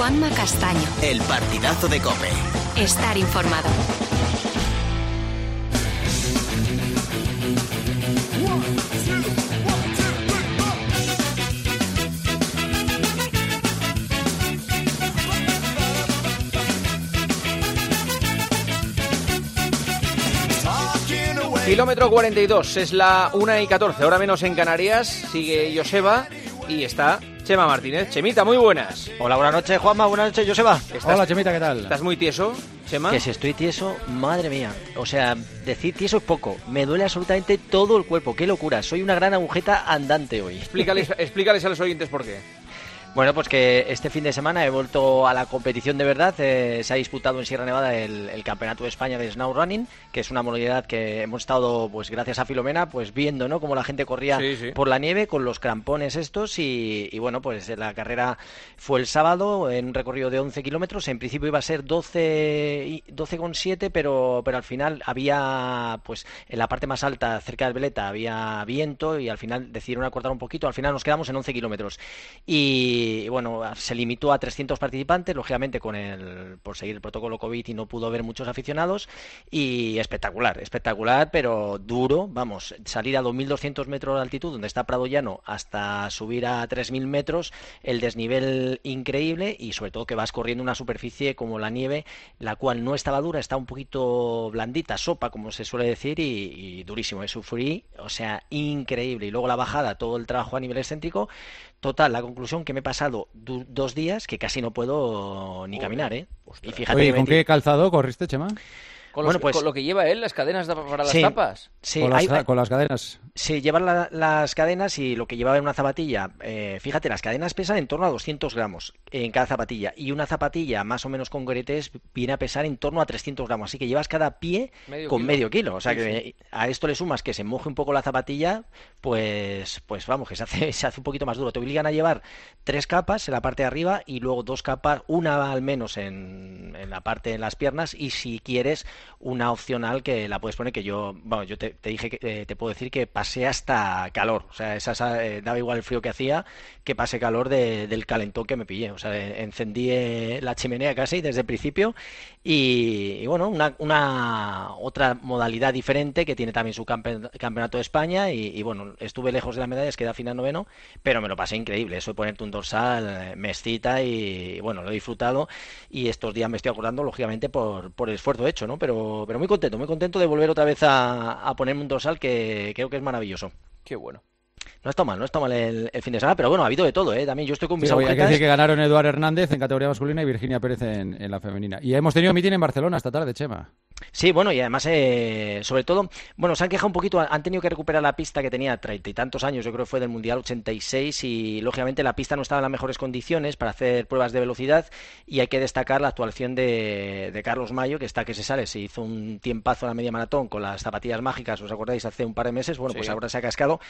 Juanma Castaño. El partidazo de Cope. Estar informado. Kilómetro 42, es la 1 y 14, ahora menos en Canarias. Sigue Joseba y está Chema Martínez. Chemita, muy buenas. Hola, buenas noches, Juanma. Buenas noches, Joseba. Hola, Chemita, ¿qué tal? ¿Estás muy tieso, Chema? Que si estoy tieso, madre mía. O sea, decir tieso es poco. Me duele absolutamente todo el cuerpo. Qué locura. Soy una gran agujeta andante hoy. Explícales, explícales a los oyentes por qué. Bueno, pues que este fin de semana he vuelto a la competición de verdad. Eh, se ha disputado en Sierra Nevada el, Campeonato de España de Snow Running, que es una modalidad que hemos estado, pues gracias a Filomena, pues viendo, ¿no? Cómo la gente corría por la nieve con los crampones estos y, bueno, pues la carrera fue el sábado en un recorrido de 11 kilómetros. En principio iba a ser 12, 12,7, pero, pero al final había, pues en la parte más alta, cerca del Veleta, había viento y al final decidieron acortar un poquito. Al final nos quedamos en 11 kilómetros. Y y bueno, se limitó a 300 participantes, lógicamente con el por seguir el protocolo COVID y no pudo haber muchos aficionados y espectacular, espectacular, pero duro, vamos, salir a 2.200 metros de altitud donde está Prado Llano hasta subir a 3.000 metros, el desnivel increíble y sobre todo que vas corriendo una superficie como la nieve, la cual no estaba dura, está un poquito blandita, sopa como se suele decir y, durísimo, es sufrí, o sea, increíble. Y luego la bajada, todo el trabajo a nivel excéntrico, Total, la conclusión que me he pasado dos días que casi no puedo ni caminar, ¿eh? Y fíjate Oye, ¿con qué calzado corriste, Chema? Con, bueno, pues, con lo que lleva él, las cadenas para las tapas. Sí, con las, con las cadenas. Sí, llevan las cadenas y lo que llevaba en una zapatilla, eh, fíjate, las cadenas pesan en torno a 200 gramos en cada zapatilla y una zapatilla más o menos con goretes viene a pesar en torno a 300 gramos, así que llevas cada pie con medio kilo, o sea que a esto le sumas que se moje un poco la zapatilla, pues pues vamos, que se hace, se hace un poquito más duro, te obligan a llevar tres capas en la parte de arriba y luego dos capas, una al menos en, en la parte de las piernas y si quieres una opcional que la puedes poner que yo, bueno, yo te, dije que eh, te puedo decir que pasé hasta calor, o sea, esa, eh, daba igual el frío que hacía que pasé calor del calentón que me pillé, o sea, encendí eh, la chimenea casi desde el principio y, bueno, una, una, otra modalidad diferente que tiene también su campeonato de España y, bueno, estuve lejos de la medalla, quedé a final noveno, pero me lo pasé increíble, eso de ponerte un dorsal, me excita y, bueno, lo he disfrutado y estos días me estoy acordando lógicamente por, por el esfuerzo hecho, ¿no? Pero, pero muy contento, muy contento de volver otra vez a, a ponerme un dorsal que creo que es maravilloso. Qué bueno. No está mal, no está mal el, fin de semana, pero bueno, ha habido de todo, ¿eh? También yo estoy con mis sí, Hay que decir que ganaron Eduardo Hernández en categoría masculina y Virginia Pérez en, en la femenina. Y hemos tenido mitin en Barcelona esta tarde, Chema. Sí, bueno, y además, eh, sobre todo, bueno, se han quejado un poquito, han tenido que recuperar la pista que tenía treinta y tantos años, yo creo que fue del Mundial 86, y lógicamente la pista no estaba en las mejores condiciones para hacer pruebas de velocidad, y hay que destacar la actuación de, Carlos Mayo, que está que se sale, se hizo un tiempazo a la media maratón con las zapatillas mágicas, ¿os acordáis? Hace un par de meses, bueno, pues ahora se ha cascado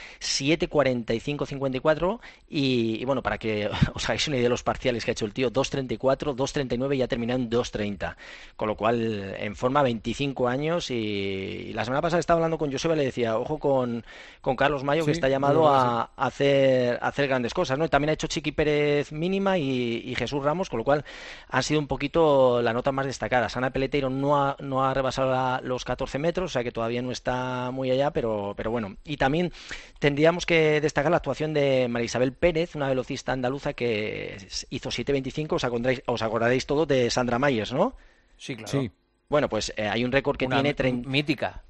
7.45-54, y, y bueno, para que os hagáis una idea de los parciales que ha hecho el tío, 2.34, 2.39 y ha terminado en 2.30, con lo cual en forma 20 25 años y, la semana pasada estaba hablando con Joseba y le decía, ojo con, con Carlos Mayo que está llamado a, hacer, hacer grandes cosas, ¿no? también ha hecho Chiqui Pérez mínima y, Jesús Ramos, con lo cual han sido un poquito la nota más destacada. Ana Peleteiro no ha, no ha rebasado los 14 metros, o sea que todavía no está muy allá, pero, pero bueno. Y también tendríamos que destacar la actuación de María Isabel Pérez, una velocista andaluza que hizo 7.25, os acordaréis, os acordaréis todos de Sandra Myers, ¿no? Sí, claro. Bueno, pues eh, hay un récord que tiene... Mítica.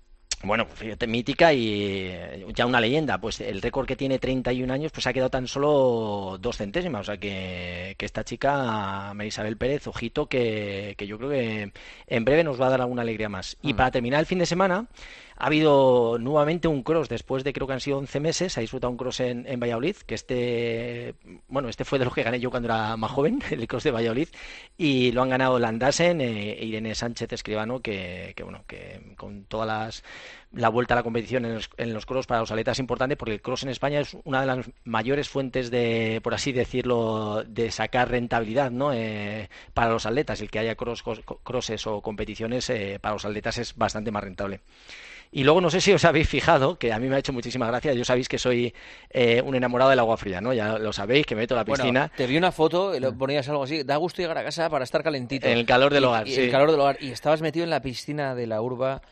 Bueno, pues fíjate, mítica y eh, ya una leyenda. Pues el récord que tiene 31 años, pues ha quedado tan solo dos centésimas. O sea que, esta chica, Marisabel Pérez, ojito, que, que, yo creo que en breve nos va a dar alguna alegría más. Y mm. para terminar el fin de semana, ha habido nuevamente un cross después de creo que han sido 11 meses. Ha disfrutado un cross en, Valladolid, que este, bueno, este fue de los que gané yo cuando era más joven, el cross de Valladolid, y lo han ganado Landasen e Irene Sánchez Escribano, que bueno, que con todas las la vuelta a la competición en los, en los cross para los atletas es importante porque el cross en España es una de las mayores fuentes de, por así decirlo, de sacar rentabilidad ¿no? Eh, para los atletas. El que haya cross, crosses o competiciones eh, para los atletas es bastante más rentable. Y luego no sé si os habéis fijado, que a mí me ha hecho muchísima gracia, yo sabéis que soy eh, un enamorado del agua fría, ¿no? Ya lo sabéis, que me meto a la piscina. te vi una foto, lo ponías algo así, da gusto llegar a casa para estar calentito. En el calor del hogar, sí. el calor del hogar. Y estabas metido en la piscina de la urba...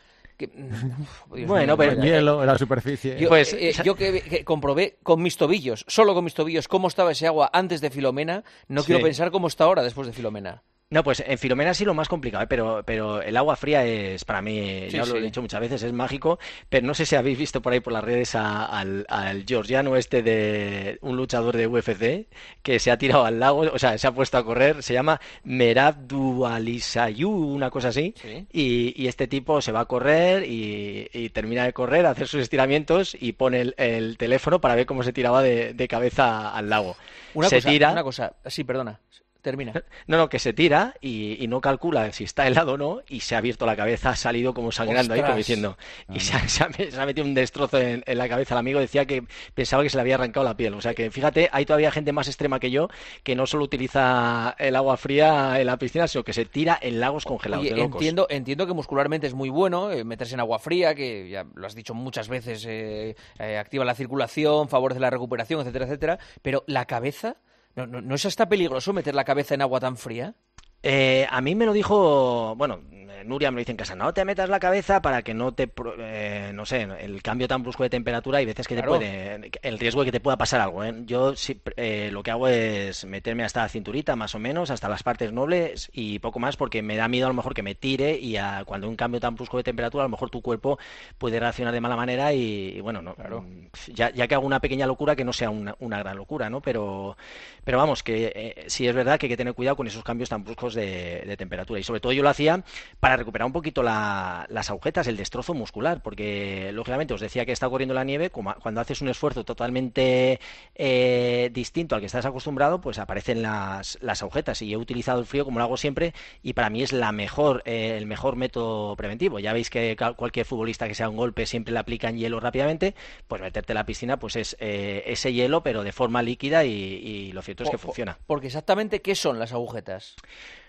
bueno, pero el hielo, la superficie. Yo, pues, eh, yo que, comprobé con mis tobillos, solo con mis tobillos, cómo estaba ese agua antes de Filomena, no quiero pensar cómo está ahora después de Filomena. No, pues en Filomena sí lo más complicado, ¿eh? pero, pero el agua fría es, para mí, ya lo he dicho muchas veces, es mágico, pero no sé si habéis visto por ahí por las redes al, al, georgiano este de un luchador de UFC que se ha tirado al lago, o sea, se ha puesto a correr, se llama Merab Dualisayu, una cosa así, y, y, este tipo se va a correr y, termina de correr, hacer sus estiramientos y pone el, teléfono para ver cómo se tiraba de, de cabeza al lago. Una se cosa, tira... una cosa, sí, perdona. Termina. No, no, que se tira y, no calcula si está helado o no y se ha abierto la cabeza, ha salido como sangrando ahí, como diciendo. Y ah. se ha, metido un destrozo en, la cabeza. El amigo decía que pensaba que se le había arrancado la piel. O sea que fíjate, hay todavía gente más extrema que yo que no solo utiliza el agua fría en la piscina, sino que se tira en lagos congelados. entiendo, entiendo que muscularmente es muy bueno eh, meterse en agua fría, que ya lo has dicho muchas veces, eh, eh, activa la circulación, favorece la recuperación, etcétera, etcétera. Pero la cabeza. ¿No, no, ¿No es hasta peligroso meter la cabeza en agua tan fría? Eh, a mí me lo dijo, bueno, Nuria me lo dice en casa, no te metas la cabeza para que no te, eh, no sé, el cambio tan brusco de temperatura y veces que te puede, el riesgo de que te pueda pasar algo. ¿eh? Yo eh, lo que hago es meterme hasta la cinturita, más o menos, hasta las partes nobles y poco más, porque me da miedo a lo mejor que me tire y a, cuando un cambio tan brusco de temperatura, a lo mejor tu cuerpo puede reaccionar de mala manera y, bueno, no, claro. ya, ya, que hago una pequeña locura, que no sea una, una gran locura, ¿no? Pero, pero vamos, que sí es verdad que hay que tener cuidado con esos cambios tan bruscos de, temperatura. Y sobre todo yo lo hacía para recuperar un poquito las agujetas, el destrozo muscular, porque lógicamente os decía que está corriendo la nieve, cuando haces un esfuerzo totalmente eh, distinto al que estás acostumbrado, pues aparecen las, las agujetas. Y he utilizado el frío como lo hago siempre, y para mí es la mejor, eh, el mejor método preventivo. Ya veis que cualquier futbolista que sea un golpe siempre le aplican hielo rápidamente, pues meterte en la piscina, pues es eh, ese hielo, pero de forma líquida, y, y lo cierto es que funciona. Porque exactamente, ¿qué son las agujetas?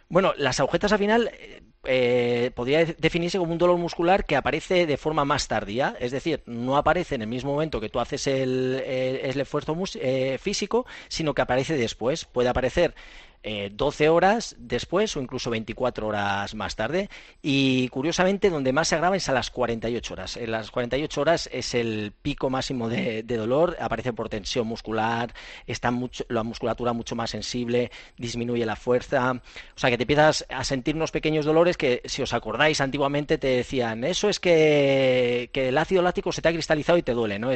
Bueno, las agujetas al final eh, podría definirse como un dolor muscular que aparece de forma más tardía, es decir, no aparece en el mismo momento que tú haces el, esfuerzo eh, físico, sino que aparece después. Puede aparecer eh, 12 horas después o incluso 24 horas más tarde. Y curiosamente, donde más se agrava es a las 48 horas. En las 48 horas es el pico máximo de, dolor, aparece por tensión muscular, está mucho, la musculatura mucho más sensible, disminuye la fuerza. O sea que te empiezas a sentir unos pequeños dolores que, si os acordáis, antiguamente te decían, eso es que, el ácido láctico se te ha cristalizado y te duele, ¿no?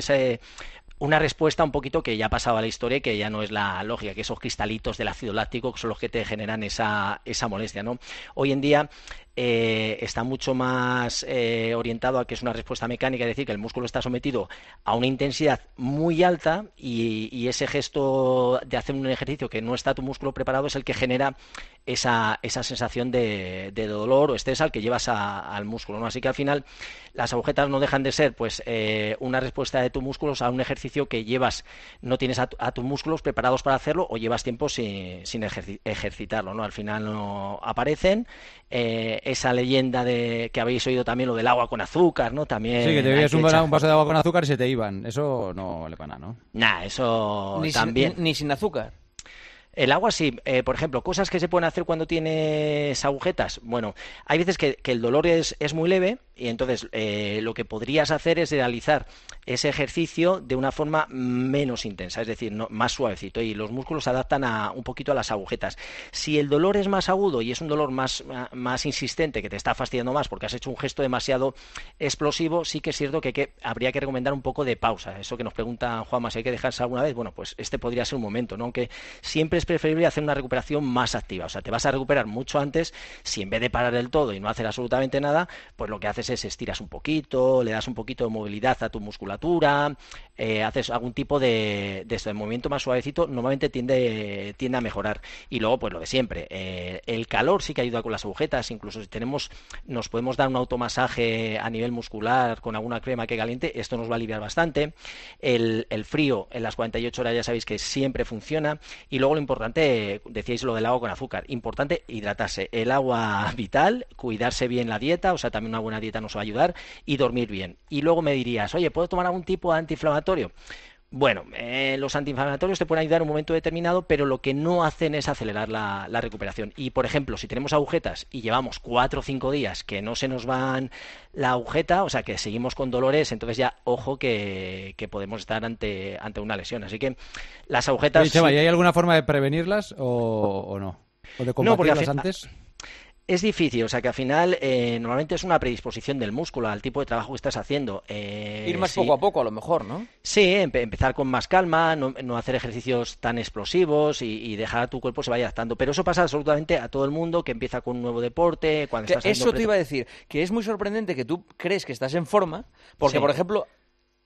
Una respuesta un poquito que ya pasaba la historia que ya no es la lógica, que esos cristalitos del ácido láctico son los que te generan esa, esa molestia, ¿no? Hoy en día eh, está mucho más eh, orientado a que es una respuesta mecánica, es decir, que el músculo está sometido a una intensidad muy alta y, ese gesto de hacer un ejercicio que no está tu músculo preparado es el que genera esa, esa sensación de, dolor o estrés al que llevas al músculo. ¿no? Así que al final las agujetas no dejan de ser pues eh, una respuesta de tus músculos a un ejercicio que llevas, no tienes a, tus músculos preparados para hacerlo o llevas tiempo sin, sin ejercitarlo. ¿no? Al final no aparecen esa leyenda de que habéis oído también lo del agua con azúcar, ¿no? También. Sí, que te bebías un, vaso de agua con azúcar y se te iban. Eso no vale para nada, ¿no? Nah, eso también. ni sin azúcar. El agua sí, eh, por ejemplo, cosas que se pueden hacer cuando tienes agujetas. Bueno, hay veces que, el dolor es, es, muy leve y entonces eh, lo que podrías hacer es realizar ese ejercicio de una forma menos intensa, es decir, más suavecito y los músculos se adaptan a, un poquito a las agujetas. Si el dolor es más agudo y es un dolor más, más insistente que te está fastidiando más porque has hecho un gesto demasiado explosivo, sí que es cierto que, habría que recomendar un poco de pausa. Eso que nos pregunta Juanma, si hay que dejarse alguna vez, bueno, pues este podría ser un momento, ¿no? Aunque siempre es preferible hacer una recuperación más activa. O sea, te vas a recuperar mucho antes si en vez de parar del todo y no hacer absolutamente nada, pues lo que haces es estiras un poquito, le das un poquito de movilidad a tu musculatura, eh, haces algún tipo de, de, movimiento más suavecito, normalmente tiende, tiende a mejorar. Y luego, pues lo de siempre, eh, el calor sí que ayuda con las agujetas, incluso si tenemos, nos podemos dar un automasaje a nivel muscular con alguna crema que caliente, esto nos va a aliviar bastante. El, el frío en las 48 horas ya sabéis que siempre funciona. Y luego lo importante, decíais lo del agua con azúcar, importante hidratarse. El agua vital, cuidarse bien la dieta, o sea, también una buena dieta nos va a ayudar, y dormir bien. Y luego me dirías, oye, ¿puedo tomar algún tipo de antiinflamatorio? Bueno, eh, los antiinflamatorios te pueden ayudar en un momento determinado, pero lo que no hacen es acelerar la, recuperación. Y, por ejemplo, si tenemos agujetas y llevamos cuatro o cinco días que no se nos van la agujeta, o sea, que seguimos con dolores, entonces ya, ojo, que, podemos estar ante, ante una lesión. Así que las agujetas... ¿y hay alguna forma de prevenirlas o, no? ¿O de combatirlas antes? Es difícil, o sea que al final eh, normalmente es una predisposición del músculo al tipo de trabajo que estás haciendo. Eh, Ir más poco a poco, a lo mejor, ¿no? Sí, empezar con más calma, no, hacer ejercicios tan explosivos y, dejar a tu cuerpo se vaya adaptando. Pero eso pasa absolutamente a todo el mundo que empieza con un nuevo deporte. Cuando eso te iba a decir, que es muy sorprendente que tú crees que estás en forma, porque, por ejemplo,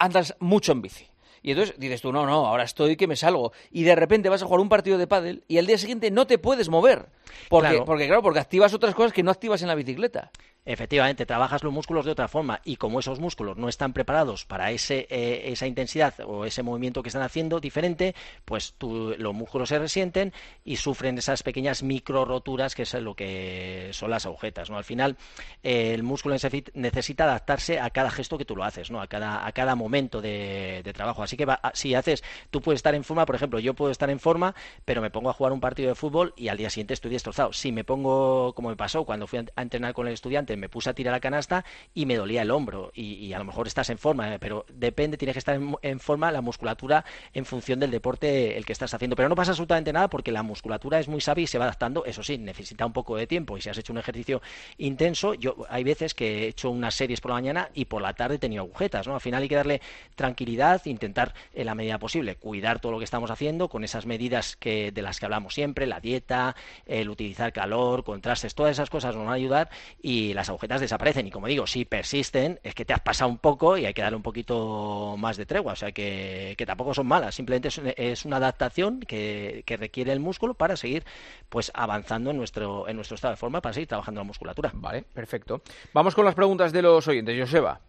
andas mucho en bici. Y entonces dices tú, no, no, ahora estoy que me salgo. Y de repente vas a jugar un partido de pádel y al día siguiente no te puedes mover. Porque, porque claro, porque activas otras cosas que no activas en la bicicleta. Efectivamente, trabajas los músculos de otra forma y como esos músculos no están preparados para ese, eh, esa intensidad o ese movimiento que están haciendo diferente, pues los músculos se resienten y sufren esas pequeñas micro roturas que es lo que son las agujetas. ¿no? Al final, eh, el músculo necesita adaptarse a cada gesto que tú lo haces, ¿no? a, cada, a cada momento de, trabajo. Así que si haces, tú puedes estar en forma, por ejemplo, yo puedo estar en forma, pero me pongo a jugar un partido de fútbol y al día siguiente estoy destrozado. Si me pongo, como me pasó cuando fui a entrenar con el estudiante, me puse a tirar la canasta y me dolía el hombro. Y, a lo mejor estás en forma, eh, pero depende, tienes que estar en, forma la musculatura en función del deporte el que estás haciendo. Pero no pasa absolutamente nada porque la musculatura es muy sabia y se va adaptando. Eso sí, necesita un poco de tiempo. Y si has hecho un ejercicio intenso, yo hay veces que he hecho unas series por la mañana y por la tarde he tenido agujetas. ¿no? Al final hay que darle tranquilidad, intentar en la medida posible cuidar todo lo que estamos haciendo con esas medidas que, de las que hablamos siempre, la dieta, el utilizar calor, contrastes, todas esas cosas nos van a ayudar y las agujetas desaparecen. Y como digo, si persisten, es que te has pasado un poco y hay que darle un poquito más de tregua. O sea que, tampoco son malas, simplemente es, una adaptación que, requiere el músculo para seguir pues avanzando en nuestro, en nuestro estado de forma, para seguir trabajando la musculatura. Vale, perfecto. Vamos con las preguntas de los oyentes. Joseba.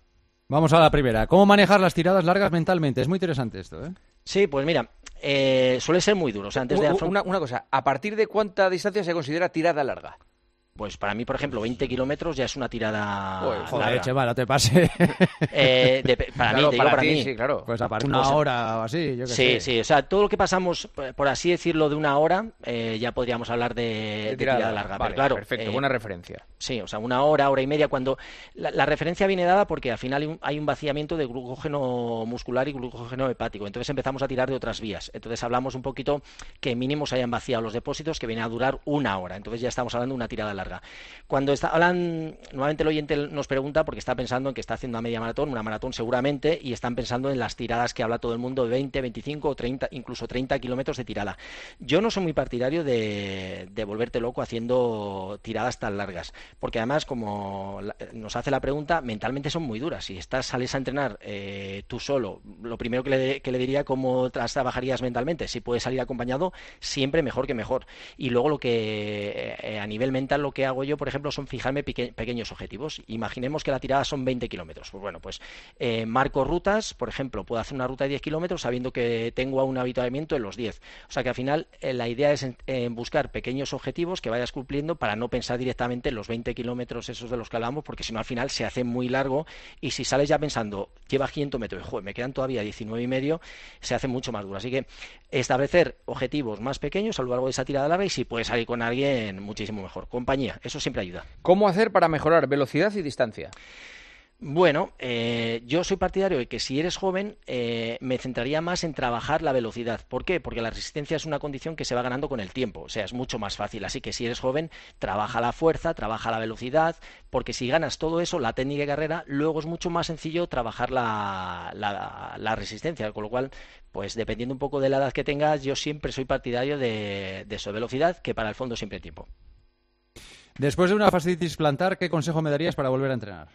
Vamos a la primera. ¿Cómo manejar las tiradas largas mentalmente? Es muy interesante esto, ¿eh? Sí, pues mira, eh, suele ser muy duro. O sea, antes de una, una cosa, ¿a partir de cuánta distancia se considera tirada larga? Pues para mí, por ejemplo, 20 kilómetros ya es una tirada. joder, Chema, no te pase. Eh, para mí, para, mí. Sí, claro. Pues una hora o así. Yo sí, sí. O sea, todo lo que pasamos, por así decirlo, de una hora, eh, ya podríamos hablar de, tirada, larga. claro, perfecto, eh, buena referencia. Sí, o sea, una hora, hora y media. Cuando la, referencia viene dada porque al final hay un, vaciamiento de glucógeno muscular y glucógeno hepático. Entonces empezamos a tirar de otras vías. Entonces hablamos un poquito que mínimo se hayan vaciado los depósitos, que viene a durar una hora. Entonces ya estamos hablando de una tirada larga. Cuando hablan, nuevamente el oyente nos pregunta porque está pensando en que está haciendo una media maratón, una maratón seguramente, y están pensando en las tiradas que habla todo el mundo de 20, 25 o 30, incluso 30 kilómetros de tirada. Yo no soy muy partidario de, volverte loco haciendo tiradas tan largas, porque además, como nos hace la pregunta, mentalmente son muy duras. Si estás, sales a entrenar eh, tú solo, lo primero que le, que le diría, ¿cómo trabajarías mentalmente? Si puedes salir acompañado, siempre mejor que mejor. Y luego lo que eh, a nivel mental lo que hago yo, por ejemplo, son fijarme pequeños objetivos. Imaginemos que la tirada son 20 kilómetros. Pues bueno, pues eh, marco rutas, por ejemplo, puedo hacer una ruta de 10 kilómetros sabiendo que tengo un habituamiento en los 10. O sea que al final eh, la idea es buscar pequeños objetivos que vayas cumpliendo para no pensar directamente en los 20 kilómetros esos de los que hablamos, porque si no al final se hace muy largo y si sales ya pensando, lleva 100 metros, joder, me quedan todavía 19 y medio, se hace mucho más duro. Así que establecer objetivos más pequeños a lo largo de esa tirada larga y si puedes salir con alguien, muchísimo mejor. Compañía, eso siempre ayuda. ¿Cómo hacer para mejorar velocidad y distancia? Bueno, eh, yo soy partidario de que si eres joven eh, me centraría más en trabajar la velocidad. ¿Por qué? Porque la resistencia es una condición que se va ganando con el tiempo, o sea, es mucho más fácil. Así que si eres joven, trabaja la fuerza, trabaja la velocidad, porque si ganas todo eso, la técnica de carrera, luego es mucho más sencillo trabajar la, la, resistencia. Con lo cual, pues dependiendo un poco de la edad que tengas, yo siempre soy partidario de, de su velocidad, que para el fondo siempre tiempo. Después de una fascitis plantar, ¿qué consejo me darías para volver a entrenar?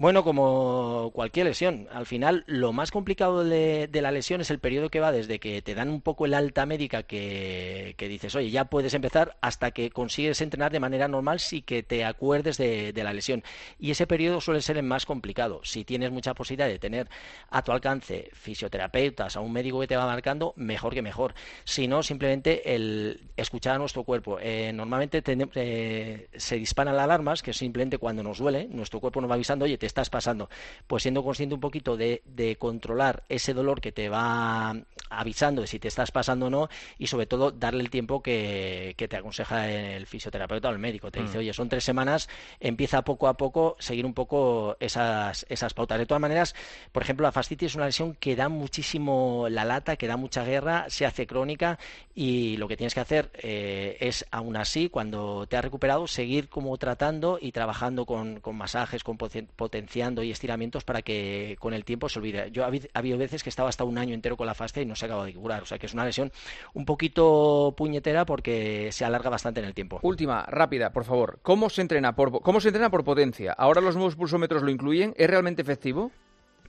Bueno, como cualquier lesión, al final lo más complicado de, la lesión es el periodo que va desde que te dan un poco el alta médica que, dices, oye, ya puedes empezar, hasta que consigues entrenar de manera normal si que te acuerdes de, la lesión. Y ese periodo suele ser el más complicado. Si tienes mucha posibilidad de tener a tu alcance fisioterapeutas, a un médico que te va marcando, mejor que mejor. Si no, simplemente el escuchar a nuestro cuerpo. Eh, normalmente eh, se disparan las alarmas, que simplemente cuando nos duele, nuestro cuerpo nos va avisando, oye, te estás pasando. Pues siendo consciente un poquito de, controlar ese dolor que te va avisando de si te estás pasando o no y sobre todo darle el tiempo que, te aconseja el fisioterapeuta o el médico. Te dice, mm. oye, son tres semanas, empieza poco a poco, seguir un poco esas, esas pautas. De todas maneras, por ejemplo, la fascitis es una lesión que da muchísimo la lata, que da mucha guerra, se hace crónica y lo que tienes que hacer eh, es, aún así, cuando te has recuperado, seguir como tratando y trabajando con, con masajes, con potencia y estiramientos para que con el tiempo se olvide. Yo ha habido veces que estaba hasta un año entero con la fascia y no se acaba de curar, o sea que es una lesión un poquito puñetera porque se alarga bastante en el tiempo. Última, rápida, por favor. ¿Cómo se entrena cómo se entrena por potencia? Ahora los nuevos pulsómetros lo incluyen, ¿es realmente efectivo?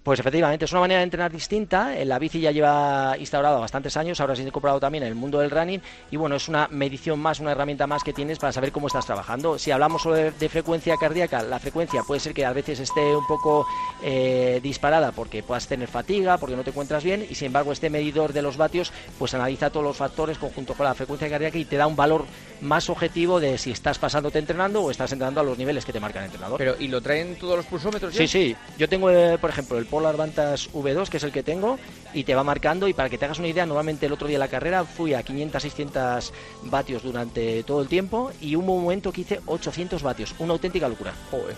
Pues efectivamente, es una manera de entrenar distinta. La bici ya lleva instaurado bastantes años, ahora se ha incorporado también en el mundo del running y bueno, es una medición más, una herramienta más que tienes para saber cómo estás trabajando. Si hablamos sobre de frecuencia cardíaca, la frecuencia puede ser que a veces esté un poco eh, disparada porque puedas tener fatiga, porque no te encuentras bien y sin embargo este medidor de los vatios pues analiza todos los factores conjunto con la frecuencia cardíaca y te da un valor más objetivo de si estás pasándote entrenando o estás entrenando a los niveles que te marca el entrenador. Pero ¿y lo traen todos los pulsómetros? Sí, sí. Yo tengo, eh, por ejemplo, el Polar Vantage V2, que es el que tengo, y te va marcando. Y para que te hagas una idea, nuevamente el otro día de la carrera fui a 500, 600 vatios durante todo el tiempo y hubo un momento que hice 800 vatios. Una auténtica locura. Joder.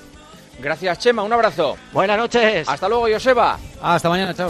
Gracias, Chema. Un abrazo. Buenas noches. Hasta luego, Joseba. Hasta mañana, chao.